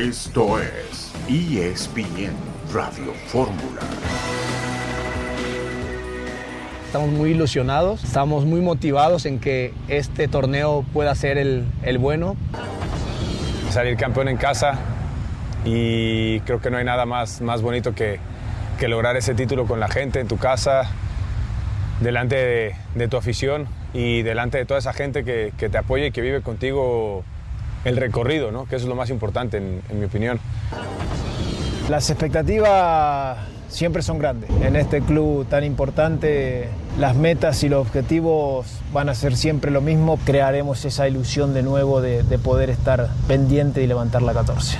Esto es ESPN Radio Fórmula. Estamos muy ilusionados, estamos muy motivados en que este torneo pueda ser el, el bueno. Salir campeón en casa y creo que no hay nada más, más bonito que, que lograr ese título con la gente en tu casa, delante de, de tu afición y delante de toda esa gente que, que, te apoya y que vive contigo el recorrido, ¿no? que eso es lo más importante en, en mi opinión. Las expectativas siempre son grandes. En este club tan importante, las metas y los objetivos van a ser siempre lo mismo. Crearemos esa ilusión de nuevo de, de poder estar pendiente y levantar la 14.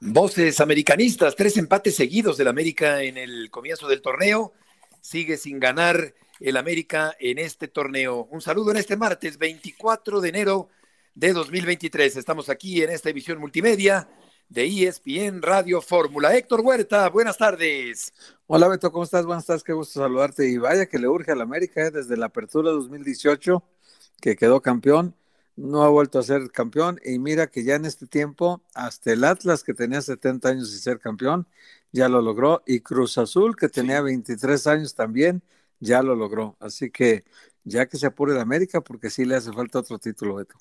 Voces americanistas, tres empates seguidos del América en el comienzo del torneo. Sigue sin ganar el América en este torneo. Un saludo en este martes 24 de enero de 2023. Estamos aquí en esta emisión multimedia de ESPN Radio Fórmula. Héctor Huerta, buenas tardes. Hola Beto, ¿cómo estás? Buenas tardes, qué gusto saludarte. Y vaya que le urge al América ¿eh? desde la apertura 2018, que quedó campeón, no ha vuelto a ser campeón. Y mira que ya en este tiempo, hasta el Atlas, que tenía 70 años sin ser campeón, ya lo logró. Y Cruz Azul, que tenía 23 años también, ya lo logró. Así que ya que se apure el América, porque sí le hace falta otro título, Beto.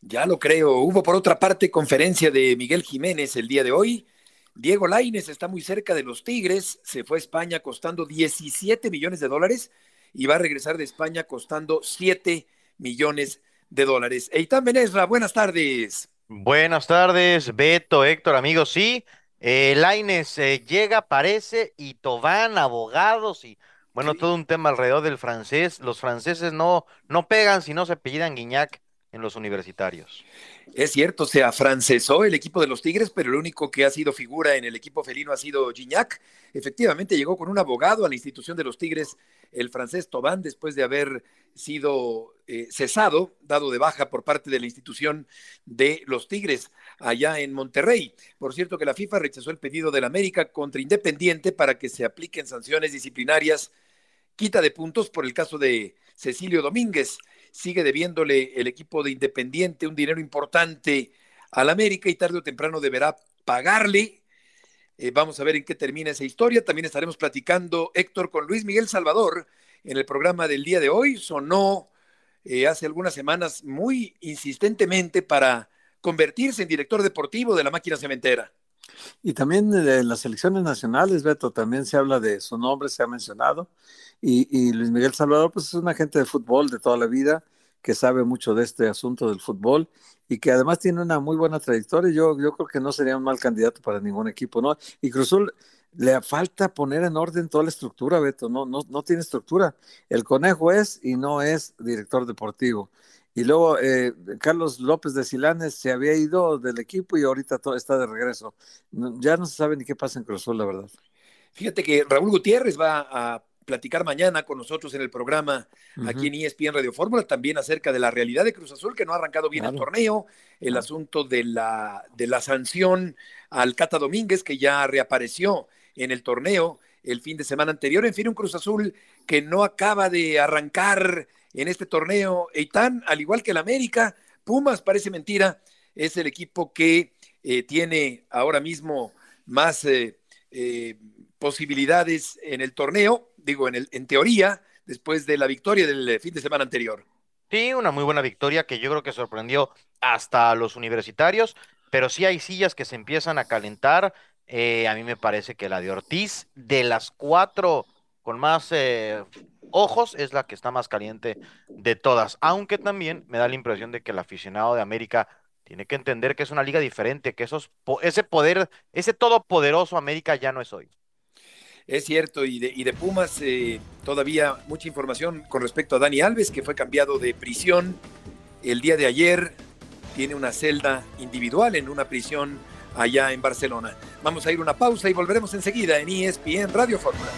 Ya lo creo. Hubo por otra parte conferencia de Miguel Jiménez el día de hoy. Diego Laines está muy cerca de los Tigres, se fue a España costando 17 millones de dólares y va a regresar de España costando 7 millones de dólares. Eitan Benesra, buenas tardes. Buenas tardes, Beto, Héctor, amigos. Sí, eh, Laines eh, llega, parece, y Tobán, abogados y bueno, sí. todo un tema alrededor del francés. Los franceses no, no pegan si no se apellidan Guiñac en los universitarios. Es cierto, se afrancesó el equipo de los Tigres, pero el único que ha sido figura en el equipo felino ha sido Gignac. Efectivamente, llegó con un abogado a la institución de los Tigres, el francés Tobán, después de haber sido eh, cesado, dado de baja por parte de la institución de los Tigres allá en Monterrey. Por cierto que la FIFA rechazó el pedido del América contra Independiente para que se apliquen sanciones disciplinarias, quita de puntos por el caso de Cecilio Domínguez sigue debiéndole el equipo de Independiente un dinero importante al América y tarde o temprano deberá pagarle. Eh, vamos a ver en qué termina esa historia. También estaremos platicando, Héctor, con Luis Miguel Salvador en el programa del día de hoy. Sonó eh, hace algunas semanas muy insistentemente para convertirse en director deportivo de la máquina cementera. Y también de las selecciones nacionales, Beto, también se habla de su nombre, se ha mencionado. Y, y, Luis Miguel Salvador, pues es un agente de fútbol de toda la vida que sabe mucho de este asunto del fútbol y que además tiene una muy buena trayectoria. Yo, yo creo que no sería un mal candidato para ningún equipo, ¿no? Y Cruzul le falta poner en orden toda la estructura, Beto, no, no, no tiene estructura. El conejo es y no es director deportivo. Y luego eh, Carlos López de Silanes se había ido del equipo y ahorita todo está de regreso. Ya no se sabe ni qué pasa en Cruzul, la verdad. Fíjate que Raúl Gutiérrez va a platicar mañana con nosotros en el programa uh -huh. aquí en ESPN Radio Fórmula, también acerca de la realidad de Cruz Azul, que no ha arrancado bien claro. el torneo, el claro. asunto de la, de la sanción al Cata Domínguez, que ya reapareció en el torneo el fin de semana anterior, en fin, un Cruz Azul que no acaba de arrancar en este torneo, Eitan, al igual que el América, Pumas, parece mentira, es el equipo que eh, tiene ahora mismo más eh, eh, posibilidades en el torneo, digo, en, el, en teoría, después de la victoria del fin de semana anterior. Sí, una muy buena victoria que yo creo que sorprendió hasta a los universitarios, pero sí hay sillas que se empiezan a calentar. Eh, a mí me parece que la de Ortiz, de las cuatro con más eh, ojos, es la que está más caliente de todas, aunque también me da la impresión de que el aficionado de América tiene que entender que es una liga diferente, que esos, ese poder, ese todopoderoso América ya no es hoy. Es cierto, y de, y de Pumas eh, todavía mucha información con respecto a Dani Alves, que fue cambiado de prisión el día de ayer. Tiene una celda individual en una prisión allá en Barcelona. Vamos a ir una pausa y volveremos enseguida en ESPN Radio Fórmula.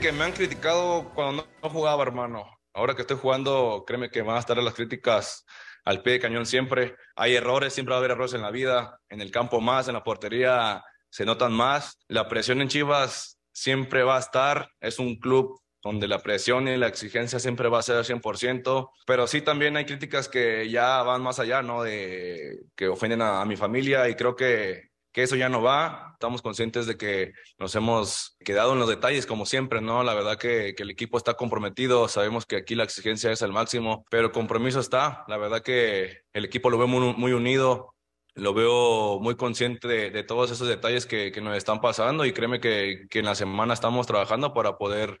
Que me han criticado cuando no jugaba, hermano ahora que estoy jugando, créeme que van a estar las críticas al pie de cañón siempre. Hay errores, siempre va a haber errores en la vida, en el campo más, en la portería se notan más. La presión en Chivas siempre va a estar, es un club donde la presión y la exigencia siempre va a ser al 100%, pero sí también hay críticas que ya van más allá, ¿no? De que ofenden a, mi familia y creo que, que eso ya no va. Estamos conscientes de que nos hemos quedado en los detalles como siempre, ¿no? La verdad que, que el equipo está comprometido, sabemos que aquí la exigencia es al máximo, pero el compromiso está. La verdad que el equipo lo ve muy, muy unido, lo veo muy consciente de, de todos esos detalles que, que, nos están pasando y créeme que, que en la semana estamos trabajando para poder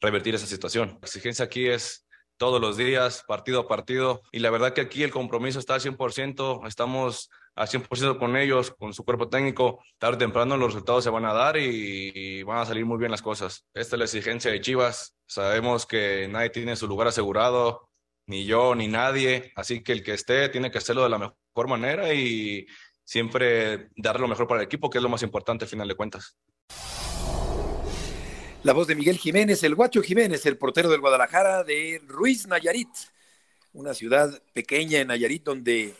revertir esa situación. La exigencia aquí es todos los días, partido a partido, y la verdad que aquí el compromiso está al 100%, estamos al 100% con ellos, con su cuerpo técnico, tarde o temprano los resultados se van a dar y, van a salir muy bien las cosas. Esta es la exigencia de Chivas, sabemos que nadie tiene su lugar asegurado, ni yo, ni nadie, así que el que esté tiene que hacerlo de la mejor manera y siempre dar lo mejor para el equipo, que es lo más importante al final de cuentas. La voz de Miguel Jiménez, el Guacho Jiménez, el portero del Guadalajara de Ruiz Nayarit, una ciudad pequeña en Nayarit donde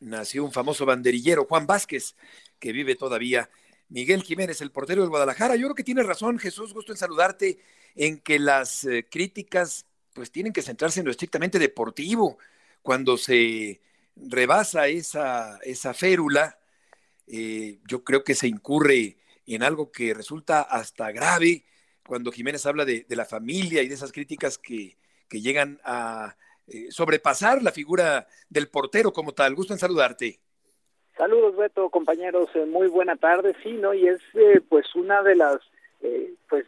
nació un famoso banderillero, Juan Vázquez, que vive todavía. Miguel Jiménez, el portero del Guadalajara. Yo creo que tiene razón, Jesús, gusto en saludarte, en que las eh, críticas pues tienen que centrarse en lo estrictamente deportivo. Cuando se rebasa esa, esa férula, eh, yo creo que se incurre en algo que resulta hasta grave cuando Jiménez habla de, la familia y de esas críticas que, llegan a eh, sobrepasar la figura del portero como tal. Gusto en saludarte. Saludos, Beto, compañeros. Eh, muy buena tarde. Sí, ¿no? Y es eh, pues una de las pues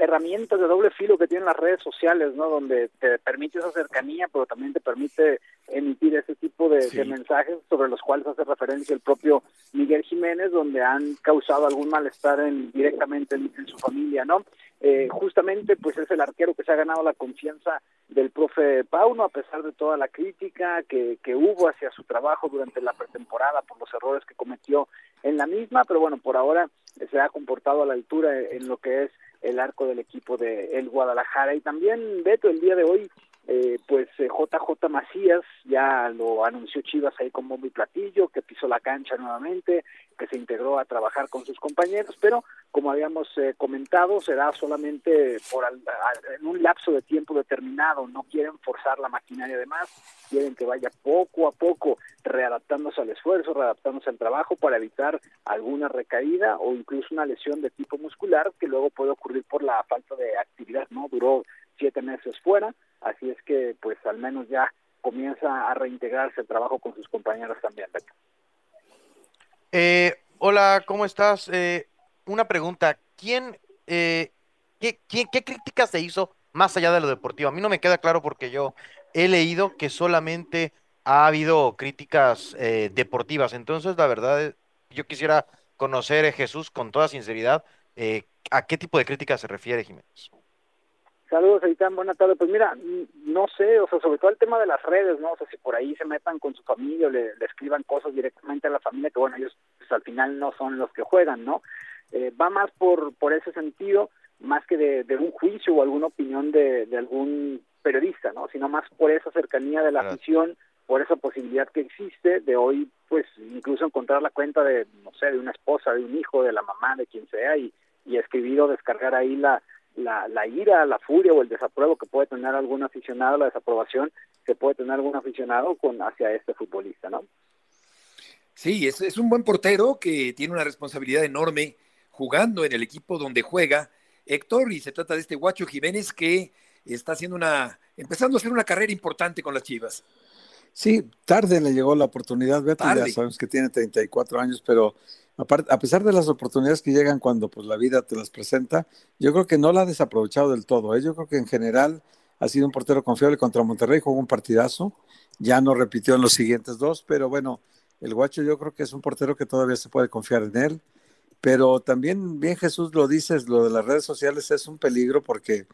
herramientas de doble filo que tienen las redes sociales, ¿no? Donde te permite esa cercanía, pero también te permite emitir ese tipo de, mensajes sobre los cuales hace referencia el propio Miguel Jiménez, donde han causado algún malestar en, directamente en, su familia, ¿no? Eh, justamente, pues es el arquero que se ha ganado la confianza del profe Pauno, a pesar de toda la crítica que, que hubo hacia su trabajo durante la pretemporada por los errores que cometió en la misma, pero bueno, por ahora se ha comportado a la altura en lo que es el arco del equipo de el Guadalajara. Y también, Beto, el día de hoy eh, pues JJ eh, Macías ya lo anunció Chivas ahí con bombo y platillo, que pisó la cancha nuevamente, que se integró a trabajar con sus compañeros, pero como habíamos eh, comentado, será solamente por en un lapso de tiempo determinado, no quieren forzar la maquinaria de más, quieren que vaya poco a poco readaptándose al esfuerzo, readaptándose al trabajo para evitar alguna recaída o incluso una lesión de tipo muscular que luego puede ocurrir por la falta de actividad, ¿no? Duró siete meses fuera, así es que pues al menos ya comienza a reintegrarse el trabajo con sus compañeros también. Eh, hola, ¿cómo estás? Eh, una pregunta, ¿quién, eh, qué, qué, críticas se hizo más allá de lo deportivo? A mí no me queda claro porque yo he leído que solamente ha habido críticas eh, deportivas, entonces la verdad yo quisiera conocer, Jesús, con toda sinceridad, ¿a qué tipo de críticas se refiere Jiménez? Saludos, Aitán, buenas tardes. Pues mira, no sé, o sea, sobre todo el tema de las redes, ¿no? O sea, si por ahí se metan con su familia o le, escriban cosas directamente a la familia, que bueno, ellos pues, al final no son los que juegan, ¿no? Eh, va más por, por ese sentido, más que de, un juicio o alguna opinión de, algún periodista, ¿no? Sino más por esa cercanía de la afición, por esa posibilidad que existe de hoy, pues incluso encontrar la cuenta de, no sé, de una esposa, de un hijo, de la mamá, de quien sea, y, y escribir o descargar ahí la la, la ira, la furia o el desapruebo que puede tener algún aficionado, la desaprobación que puede tener algún aficionado con hacia este futbolista, ¿no? Sí, es, es un buen portero que tiene una responsabilidad enorme jugando en el equipo donde juega Héctor y se trata de este Guacho Jiménez que está haciendo una, empezando a hacer una carrera importante con las Chivas. Sí, tarde le llegó la oportunidad, Beto, ya sabemos que tiene 34 años, pero a pesar de las oportunidades que llegan cuando pues, la vida te las presenta, yo creo que no la ha desaprovechado del todo. ¿eh? Yo creo que en general ha sido un portero confiable contra Monterrey, jugó un partidazo, ya no repitió en los siguientes dos, pero bueno, el guacho yo creo que es un portero que todavía se puede confiar en él. Pero también, bien Jesús lo dices, lo de las redes sociales es un peligro porque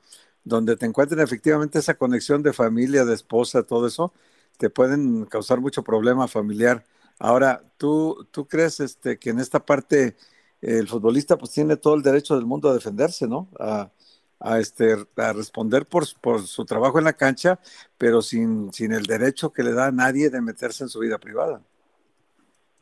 donde te encuentren efectivamente esa conexión de familia, de esposa, todo eso, te pueden causar mucho problema familiar Ahora, ¿tú, tú crees este, que en esta parte el futbolista pues tiene todo el derecho del mundo a defenderse, ¿no? A, este, a responder por, por, su trabajo en la cancha, pero sin, sin el derecho que le da a nadie de meterse en su vida privada.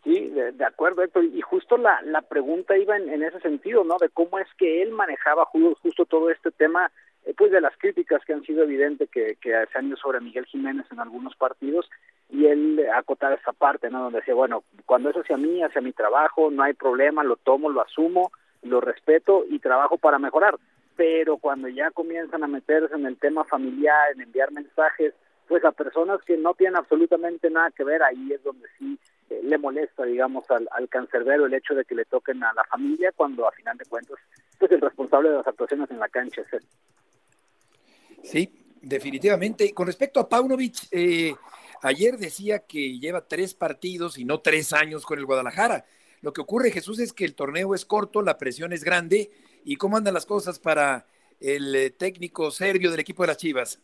Sí, de, acuerdo, Héctor. Y justo la, la pregunta iba en, ese sentido, ¿no? De cómo es que él manejaba justo, todo este tema, eh, pues de las críticas que han sido evidentes que, que se han ido sobre Miguel Jiménez en algunos partidos y él acotar esa parte, ¿no? Donde decía, bueno, cuando es hacia mí, hacia mi trabajo, no hay problema, lo tomo, lo asumo, lo respeto y trabajo para mejorar. Pero cuando ya comienzan a meterse en el tema familiar, en enviar mensajes, pues a personas que no tienen absolutamente nada que ver, ahí es donde sí eh, le molesta, digamos, al, al cancerbero el hecho de que le toquen a la familia cuando a final de cuentas, pues el responsable de las actuaciones en la cancha es él. Sí, definitivamente. Con respecto a Paunovic, eh, ayer decía que lleva tres partidos y no tres años con el Guadalajara. Lo que ocurre, Jesús, es que el torneo es corto, la presión es grande. ¿Y cómo andan las cosas para el eh, técnico serbio del equipo de las Chivas?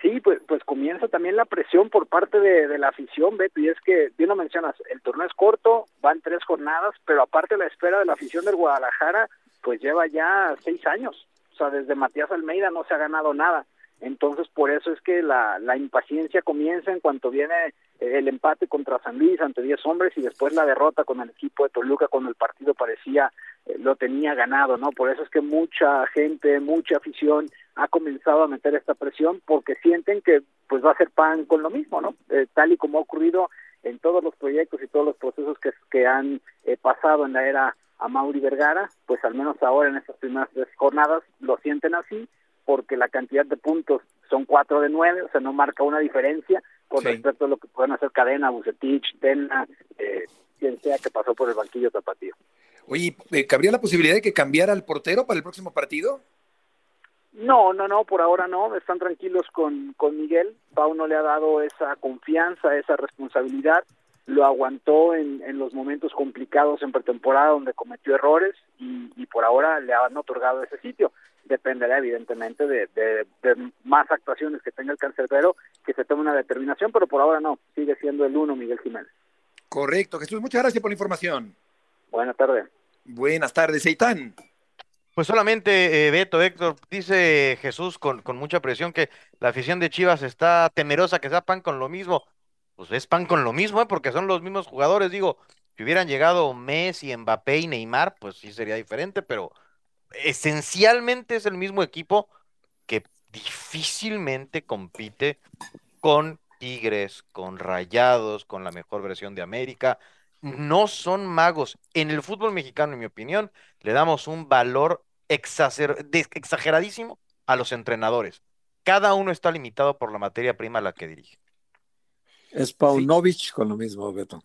Sí, pues, pues comienza también la presión por parte de, la afición, Beto, y es que, bien lo mencionas, el torneo es corto, van tres jornadas, pero aparte la espera de la afición del Guadalajara, pues lleva ya seis años. O sea, desde Matías Almeida no se ha ganado nada. Entonces, por eso es que la, la impaciencia comienza en cuanto viene eh, el empate contra San Luis ante 10 hombres y después la derrota con el equipo de Toluca cuando el partido parecía eh, lo tenía ganado, ¿no? Por eso es que mucha gente, mucha afición ha comenzado a meter esta presión porque sienten que pues va a ser pan con lo mismo, ¿no? Eh, tal y como ha ocurrido en todos los proyectos y todos los procesos que, que han pasado en la era a Mauri Vergara, pues al menos ahora en estas primeras tres jornadas lo sienten así porque la cantidad de puntos son cuatro de nueve, o sea, no marca una diferencia con respecto a lo que pueden hacer Cadena, Bucetich, Tena, eh, quien sea que pasó por el banquillo tapatío. Oye, eh, ¿cabría la posibilidad de que cambiara el portero para el próximo partido? No, no, no, por ahora no, están tranquilos con, con Miguel, Pau no le ha dado esa confianza, esa responsabilidad, lo aguantó en, en los momentos complicados en pretemporada donde cometió errores y, y por ahora le han otorgado ese sitio dependerá evidentemente de, más actuaciones que tenga el cancerbero, que se tome una determinación, pero por ahora no, sigue siendo el uno Miguel Jiménez. Correcto, Jesús, muchas gracias por la información. Buenas tardes. Buenas tardes, Seitán. Pues solamente, eh, Beto, Héctor, dice Jesús con, con mucha presión que la afición de Chivas está temerosa que sea pan con lo mismo. Pues es pan con lo mismo, ¿eh? porque son los mismos jugadores. Digo, si hubieran llegado Messi, Mbappé y Neymar, pues sí sería diferente, pero esencialmente es el mismo equipo que difícilmente compite con Tigres, con Rayados, con la mejor versión de América. No son magos. En el fútbol mexicano, en mi opinión, le damos un valor exageradísimo a los entrenadores. Cada uno está limitado por la materia prima a la que dirige. Es Paunovic con lo mismo, Beto.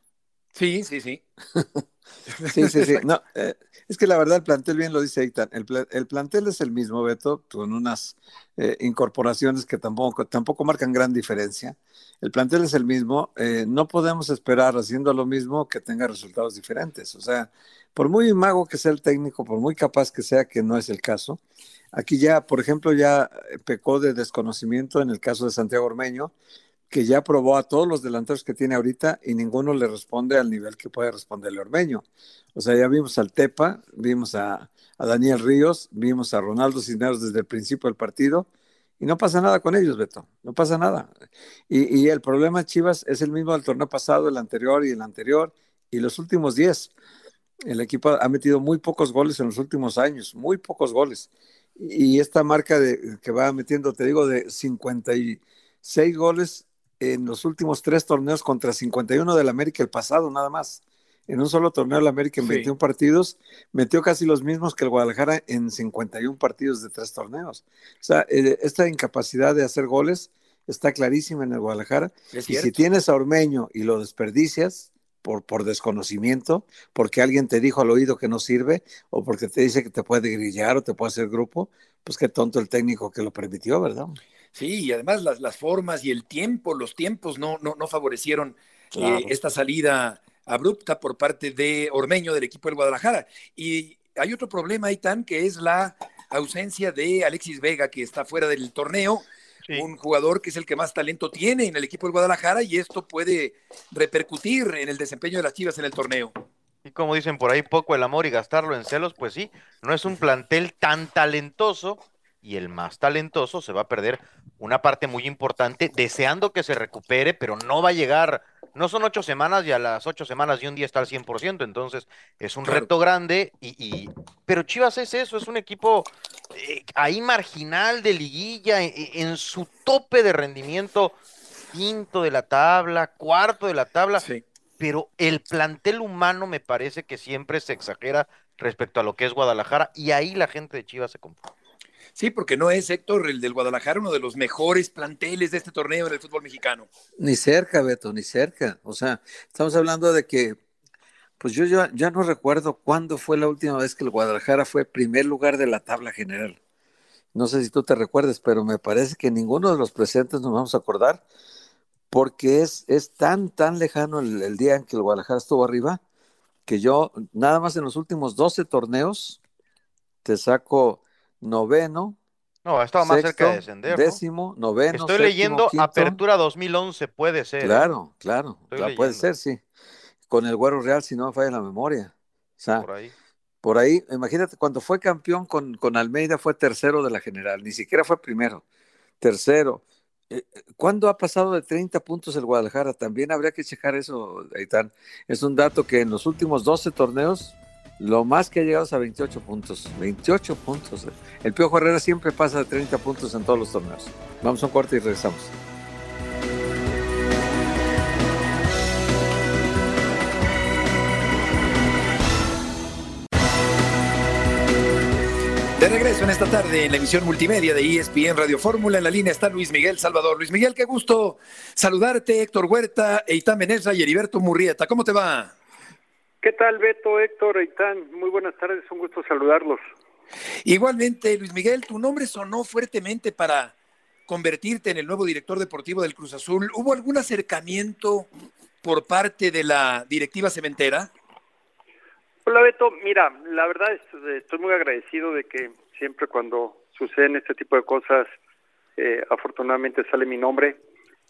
Sí, sí, sí. sí, sí, sí. No, eh, es que la verdad el plantel, bien lo dice Eitan, el, el plantel es el mismo, Beto, con unas eh, incorporaciones que tampoco, tampoco marcan gran diferencia. El plantel es el mismo, eh, no podemos esperar haciendo lo mismo que tenga resultados diferentes. O sea, por muy mago que sea el técnico, por muy capaz que sea, que no es el caso. Aquí ya, por ejemplo, ya pecó de desconocimiento en el caso de Santiago Ormeño, que ya probó a todos los delanteros que tiene ahorita y ninguno le responde al nivel que puede responderle Ormeño. O sea, ya vimos al Tepa, vimos a, Daniel Ríos, vimos a Ronaldo Cisneros desde el principio del partido y no pasa nada con ellos, Beto, no pasa nada. Y, el problema Chivas es el mismo del torneo pasado, el anterior y el anterior y los últimos 10. El equipo ha metido muy pocos goles en los últimos años, muy pocos goles. Y esta marca de, que va metiendo, te digo, de 56 goles en los últimos tres torneos contra 51 del América el pasado, nada más. En un solo torneo del América en 21 partidos, metió casi los mismos que el Guadalajara en 51 partidos de tres torneos. O sea, eh, esta incapacidad de hacer goles está clarísima en el Guadalajara. y si tienes a Ormeño y lo desperdicias, por, por, desconocimiento, porque alguien te dijo al oído que no sirve, o porque te dice que te puede grillar o te puede hacer grupo, pues qué tonto el técnico que lo permitió, ¿verdad? Sí, y además las, las formas y el tiempo, los tiempos no, no, no favorecieron eh, esta salida abrupta por parte de Ormeño del equipo del Guadalajara. Y hay otro problema, Aitán, que es la ausencia de Alexis Vega, que está fuera del torneo. Un jugador que es el que más talento tiene en el equipo del Guadalajara y esto puede repercutir en el desempeño de las Chivas en el torneo. Y como dicen por ahí, poco el amor y gastarlo en celos, pues sí, no es un plantel tan talentoso y el más talentoso se va a perder una parte muy importante, deseando que se recupere, pero no va a llegar, no son ocho semanas y a las ocho semanas y un día está al 100%, entonces es un reto grande, y, pero Chivas es eso, es un equipo eh, ahí marginal de liguilla, en, en, su tope de rendimiento, quinto de la tabla, cuarto de la tabla, pero el plantel humano me parece que siempre se exagera respecto a lo que es Guadalajara, y ahí la gente de Chivas se confunde. Sí, porque no es Héctor, el del Guadalajara, uno de los mejores planteles de este torneo en el fútbol mexicano. Ni cerca, Beto, ni cerca. O sea, estamos hablando de que, pues yo ya, no recuerdo cuándo fue la última vez que el Guadalajara fue primer lugar de la tabla general. No sé si tú te recuerdes, pero me parece que ninguno de los presentes nos vamos a acordar, porque es, es tan, tan lejano el, el día en que el Guadalajara estuvo arriba, que yo, nada más en los últimos 12 torneos, te saco noveno. No, estaba más cerca de descender. Décimo, noveno. Estoy leyendo Apertura 2011, puede ser. ¿eh? Claro, claro, puede ser, sí. Con el Güero Real, si no me falla la memoria. O sea, por ahí. Por ahí, imagínate, cuando fue campeón con, con Almeida fue tercero de la general, ni siquiera fue primero, tercero. Eh, ¿Cuándo ha pasado de 30 puntos el Guadalajara? También habría que checar eso, Aitán. Es un dato que en los últimos 12 torneos lo más que ha llegado es a 28 puntos. 28 puntos. El Piojo Herrera siempre pasa de 30 puntos en todos los torneos. Vamos a un corte y regresamos. De regreso en esta tarde en la emisión multimedia de ESPN Radio Fórmula. En la línea está Luis Miguel Salvador. Luis Miguel, qué gusto saludarte. Héctor Huerta, Eitan Menezra y Heriberto Murrieta. ¿Cómo te va? ¿Qué tal, Beto, Héctor, Aitán? Muy buenas tardes, un gusto saludarlos. Igualmente, Luis Miguel, tu nombre sonó fuertemente para convertirte en el nuevo director deportivo del Cruz Azul. ¿Hubo algún acercamiento por parte de la directiva cementera? Hola, Beto. Mira, la verdad estoy muy agradecido de que siempre cuando suceden este tipo de cosas, eh, afortunadamente sale mi nombre.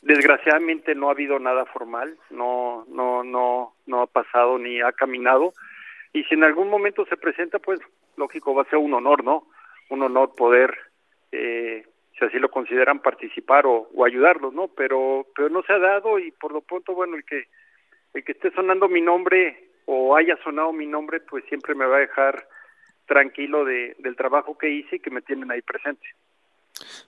Desgraciadamente no ha habido nada formal, no, no, no, no ha pasado ni ha caminado. Y si en algún momento se presenta, pues lógico va a ser un honor, ¿no? Un honor poder, eh, si así lo consideran, participar o, ayudarlos, ¿no? Pero, pero no se ha dado y por lo pronto, bueno, el que, el que esté sonando mi nombre o haya sonado mi nombre, pues siempre me va a dejar tranquilo de, del trabajo que hice y que me tienen ahí presente.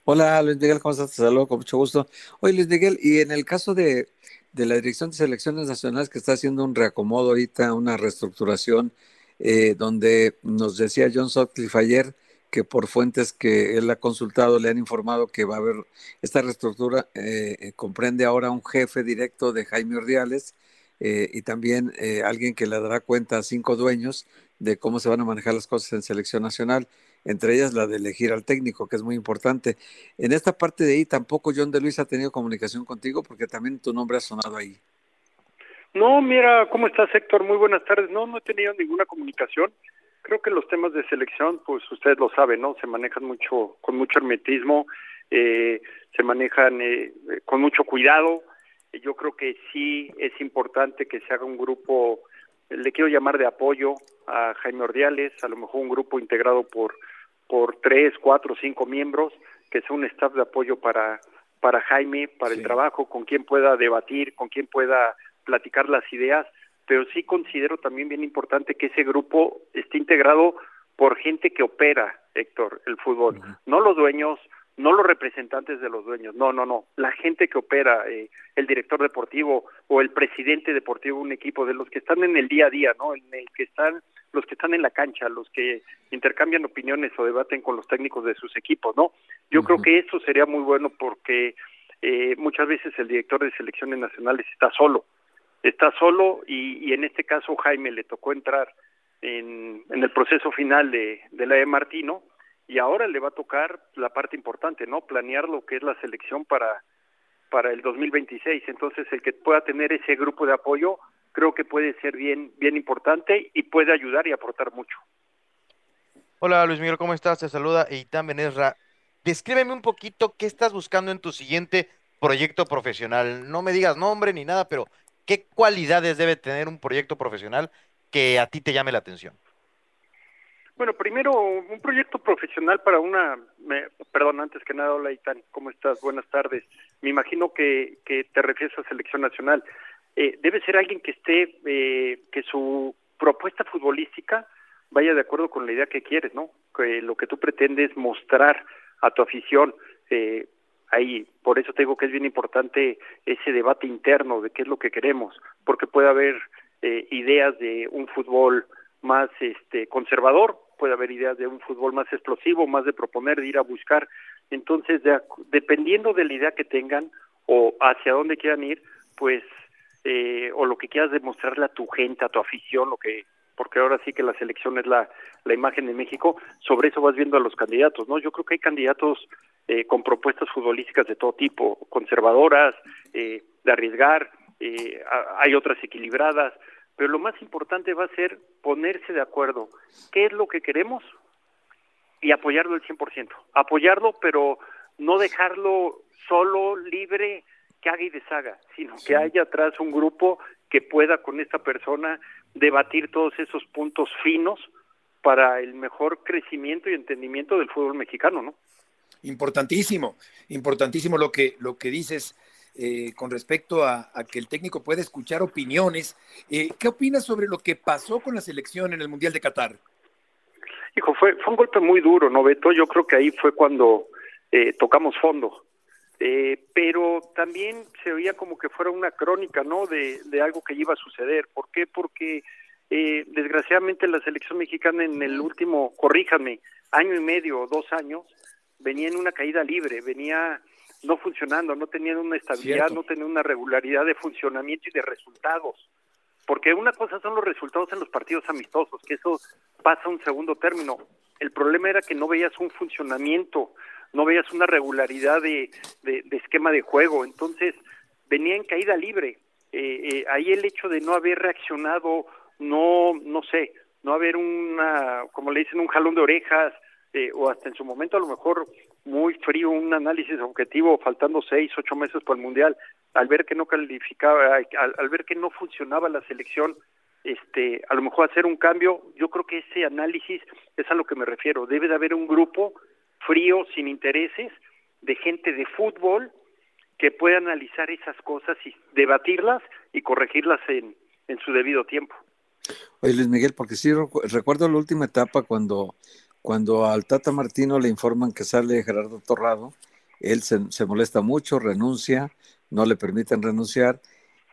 Hola Luis Miguel, ¿cómo estás? Te saludo con mucho gusto. Oye Luis Miguel, y en el caso de, de la Dirección de Selecciones Nacionales que está haciendo un reacomodo ahorita, una reestructuración, eh, donde nos decía John Sutcliffe ayer que por fuentes que él ha consultado le han informado que va a haber esta reestructura, eh, eh comprende ahora un jefe directo de Jaime Ordiales eh, y también eh, alguien que le dará cuenta a cinco dueños de cómo se van a manejar las cosas en selección nacional entre ellas la de elegir al técnico, que es muy importante. En esta parte de ahí tampoco John de Luis ha tenido comunicación contigo porque también tu nombre ha sonado ahí. No, mira, ¿cómo estás Héctor? Muy buenas tardes. No, no he tenido ninguna comunicación. Creo que los temas de selección, pues ustedes lo saben, ¿no? Se manejan mucho, con mucho hermetismo, eh, se manejan eh, con mucho cuidado. Yo creo que sí es importante que se haga un grupo, le quiero llamar de apoyo a Jaime Ordiales, a lo mejor un grupo integrado por por tres, cuatro, cinco miembros, que sea un staff de apoyo para, para Jaime, para el trabajo, con quien pueda debatir, con quien pueda platicar las ideas, pero sí considero también bien importante que ese grupo esté integrado por gente que opera, Héctor, el fútbol, no los dueños, no los representantes de los dueños, no, no, no, la gente que opera, eh, el director deportivo o el presidente deportivo de un equipo, de los que están en el día a día, ¿no? En el que están, los que están en la cancha, los que intercambian opiniones o debaten con los técnicos de sus equipos, ¿no? Yo creo que eso sería muy bueno porque eh, muchas veces el director de selecciones nacionales está solo, está solo y, y en este caso Jaime le tocó entrar en, en el proceso final de, de la de Martino, y ahora le va a tocar la parte importante, ¿no? Planear lo que es la selección para para el 2026. Entonces, el que pueda tener ese grupo de apoyo, creo que puede ser bien bien importante y puede ayudar y aportar mucho. Hola Luis Miguel, ¿cómo estás? Te saluda Eitan Benesra. Descríbeme un poquito qué estás buscando en tu siguiente proyecto profesional. No me digas nombre ni nada, pero ¿qué cualidades debe tener un proyecto profesional que a ti te llame la atención? Bueno, primero, un proyecto profesional para una, perdón, antes que nada, hola Itán, ¿cómo estás? Buenas tardes. Me imagino que, que te refieres a selección nacional. Eh, debe ser alguien que esté, eh, que su propuesta futbolística vaya de acuerdo con la idea que quieres, ¿no? Que lo que tú pretendes mostrar a tu afición. Eh, ahí, por eso te digo que es bien importante ese debate interno de qué es lo que queremos, porque puede haber eh, ideas de un fútbol más este conservador, puede haber ideas de un fútbol más explosivo, más de proponer, de ir a buscar. Entonces, dependiendo de la idea que tengan o hacia dónde quieran ir, pues, eh, o lo que quieras demostrarle a tu gente, a tu afición, lo que porque ahora sí que la selección es la, la imagen de México, sobre eso vas viendo a los candidatos, ¿no? Yo creo que hay candidatos eh, con propuestas futbolísticas de todo tipo, conservadoras, eh, de arriesgar, eh, hay otras equilibradas, pero lo más importante va a ser ponerse de acuerdo qué es lo que queremos y apoyarlo al 100%. Apoyarlo, pero no dejarlo solo, libre, que haga y deshaga, sino que haya atrás un grupo que pueda con esta persona debatir todos esos puntos finos para el mejor crecimiento y entendimiento del fútbol mexicano, ¿no? Importantísimo, importantísimo lo que, lo que dices eh, con respecto a, que el técnico puede escuchar opiniones. Eh, ¿Qué opinas sobre lo que pasó con la selección en el Mundial de Qatar? Hijo, fue, fue un golpe muy duro, ¿no, Beto? Yo creo que ahí fue cuando eh, tocamos fondo. Pero también se oía como que fuera una crónica, ¿no? De, de algo que iba a suceder. ¿Por qué? Porque desgraciadamente la selección mexicana en el último, corríjame, año y medio o dos años, venía en una caída libre, venía no funcionando, no tenían una estabilidad, no tenían una regularidad de funcionamiento y de resultados. Porque una cosa son los resultados en los partidos amistosos, que eso pasa a un segundo término. El problema era que no veías un funcionamiento, no veías una regularidad de, de, esquema de juego. Entonces, venía en caída libre. Eh, eh, ahí el hecho de no haber reaccionado, no, no sé, no haber una, como le dicen, un jalón de orejas, eh, o hasta en su momento a lo mejor muy frío un análisis objetivo faltando seis, ocho meses para el Mundial, al ver que no calificaba, al, ver que no funcionaba la selección, este, a lo mejor hacer un cambio, yo creo que ese análisis es a lo que me refiero, debe de haber un grupo frío, sin intereses, de gente de fútbol que pueda analizar esas cosas y debatirlas y corregirlas en, en su debido tiempo. Oye Luis Miguel, porque sí recuerdo la última etapa cuando cuando al Tata Martino le informan que sale Gerardo Torrado, él se, molesta mucho, renuncia, no le permiten renunciar.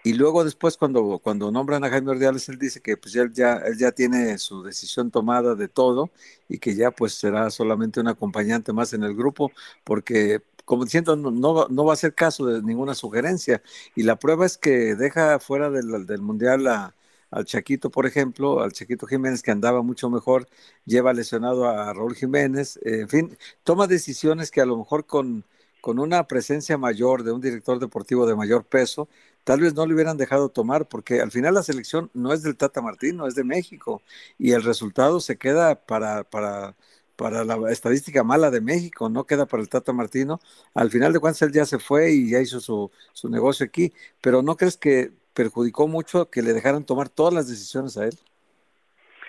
Y luego después cuando, cuando nombran a Jaime Ordiales, él dice que pues él ya, él ya tiene su decisión tomada de todo y que ya pues será solamente un acompañante más en el grupo, porque como diciendo, no, no, va a hacer caso de ninguna sugerencia. Y la prueba es que deja fuera del, del Mundial a, al Chaquito, por ejemplo, al Chaquito Jiménez, que andaba mucho mejor, lleva lesionado a Raúl Jiménez, en fin, toma decisiones que a lo mejor con, con una presencia mayor de un director deportivo de mayor peso, tal vez no le hubieran dejado tomar, porque al final la selección no es del Tata Martino, es de México, y el resultado se queda para, para, para la estadística mala de México, no queda para el Tata Martino. Al final de cuentas él ya se fue y ya hizo su, su negocio aquí, pero ¿no crees que perjudicó mucho que le dejaran tomar todas las decisiones a él?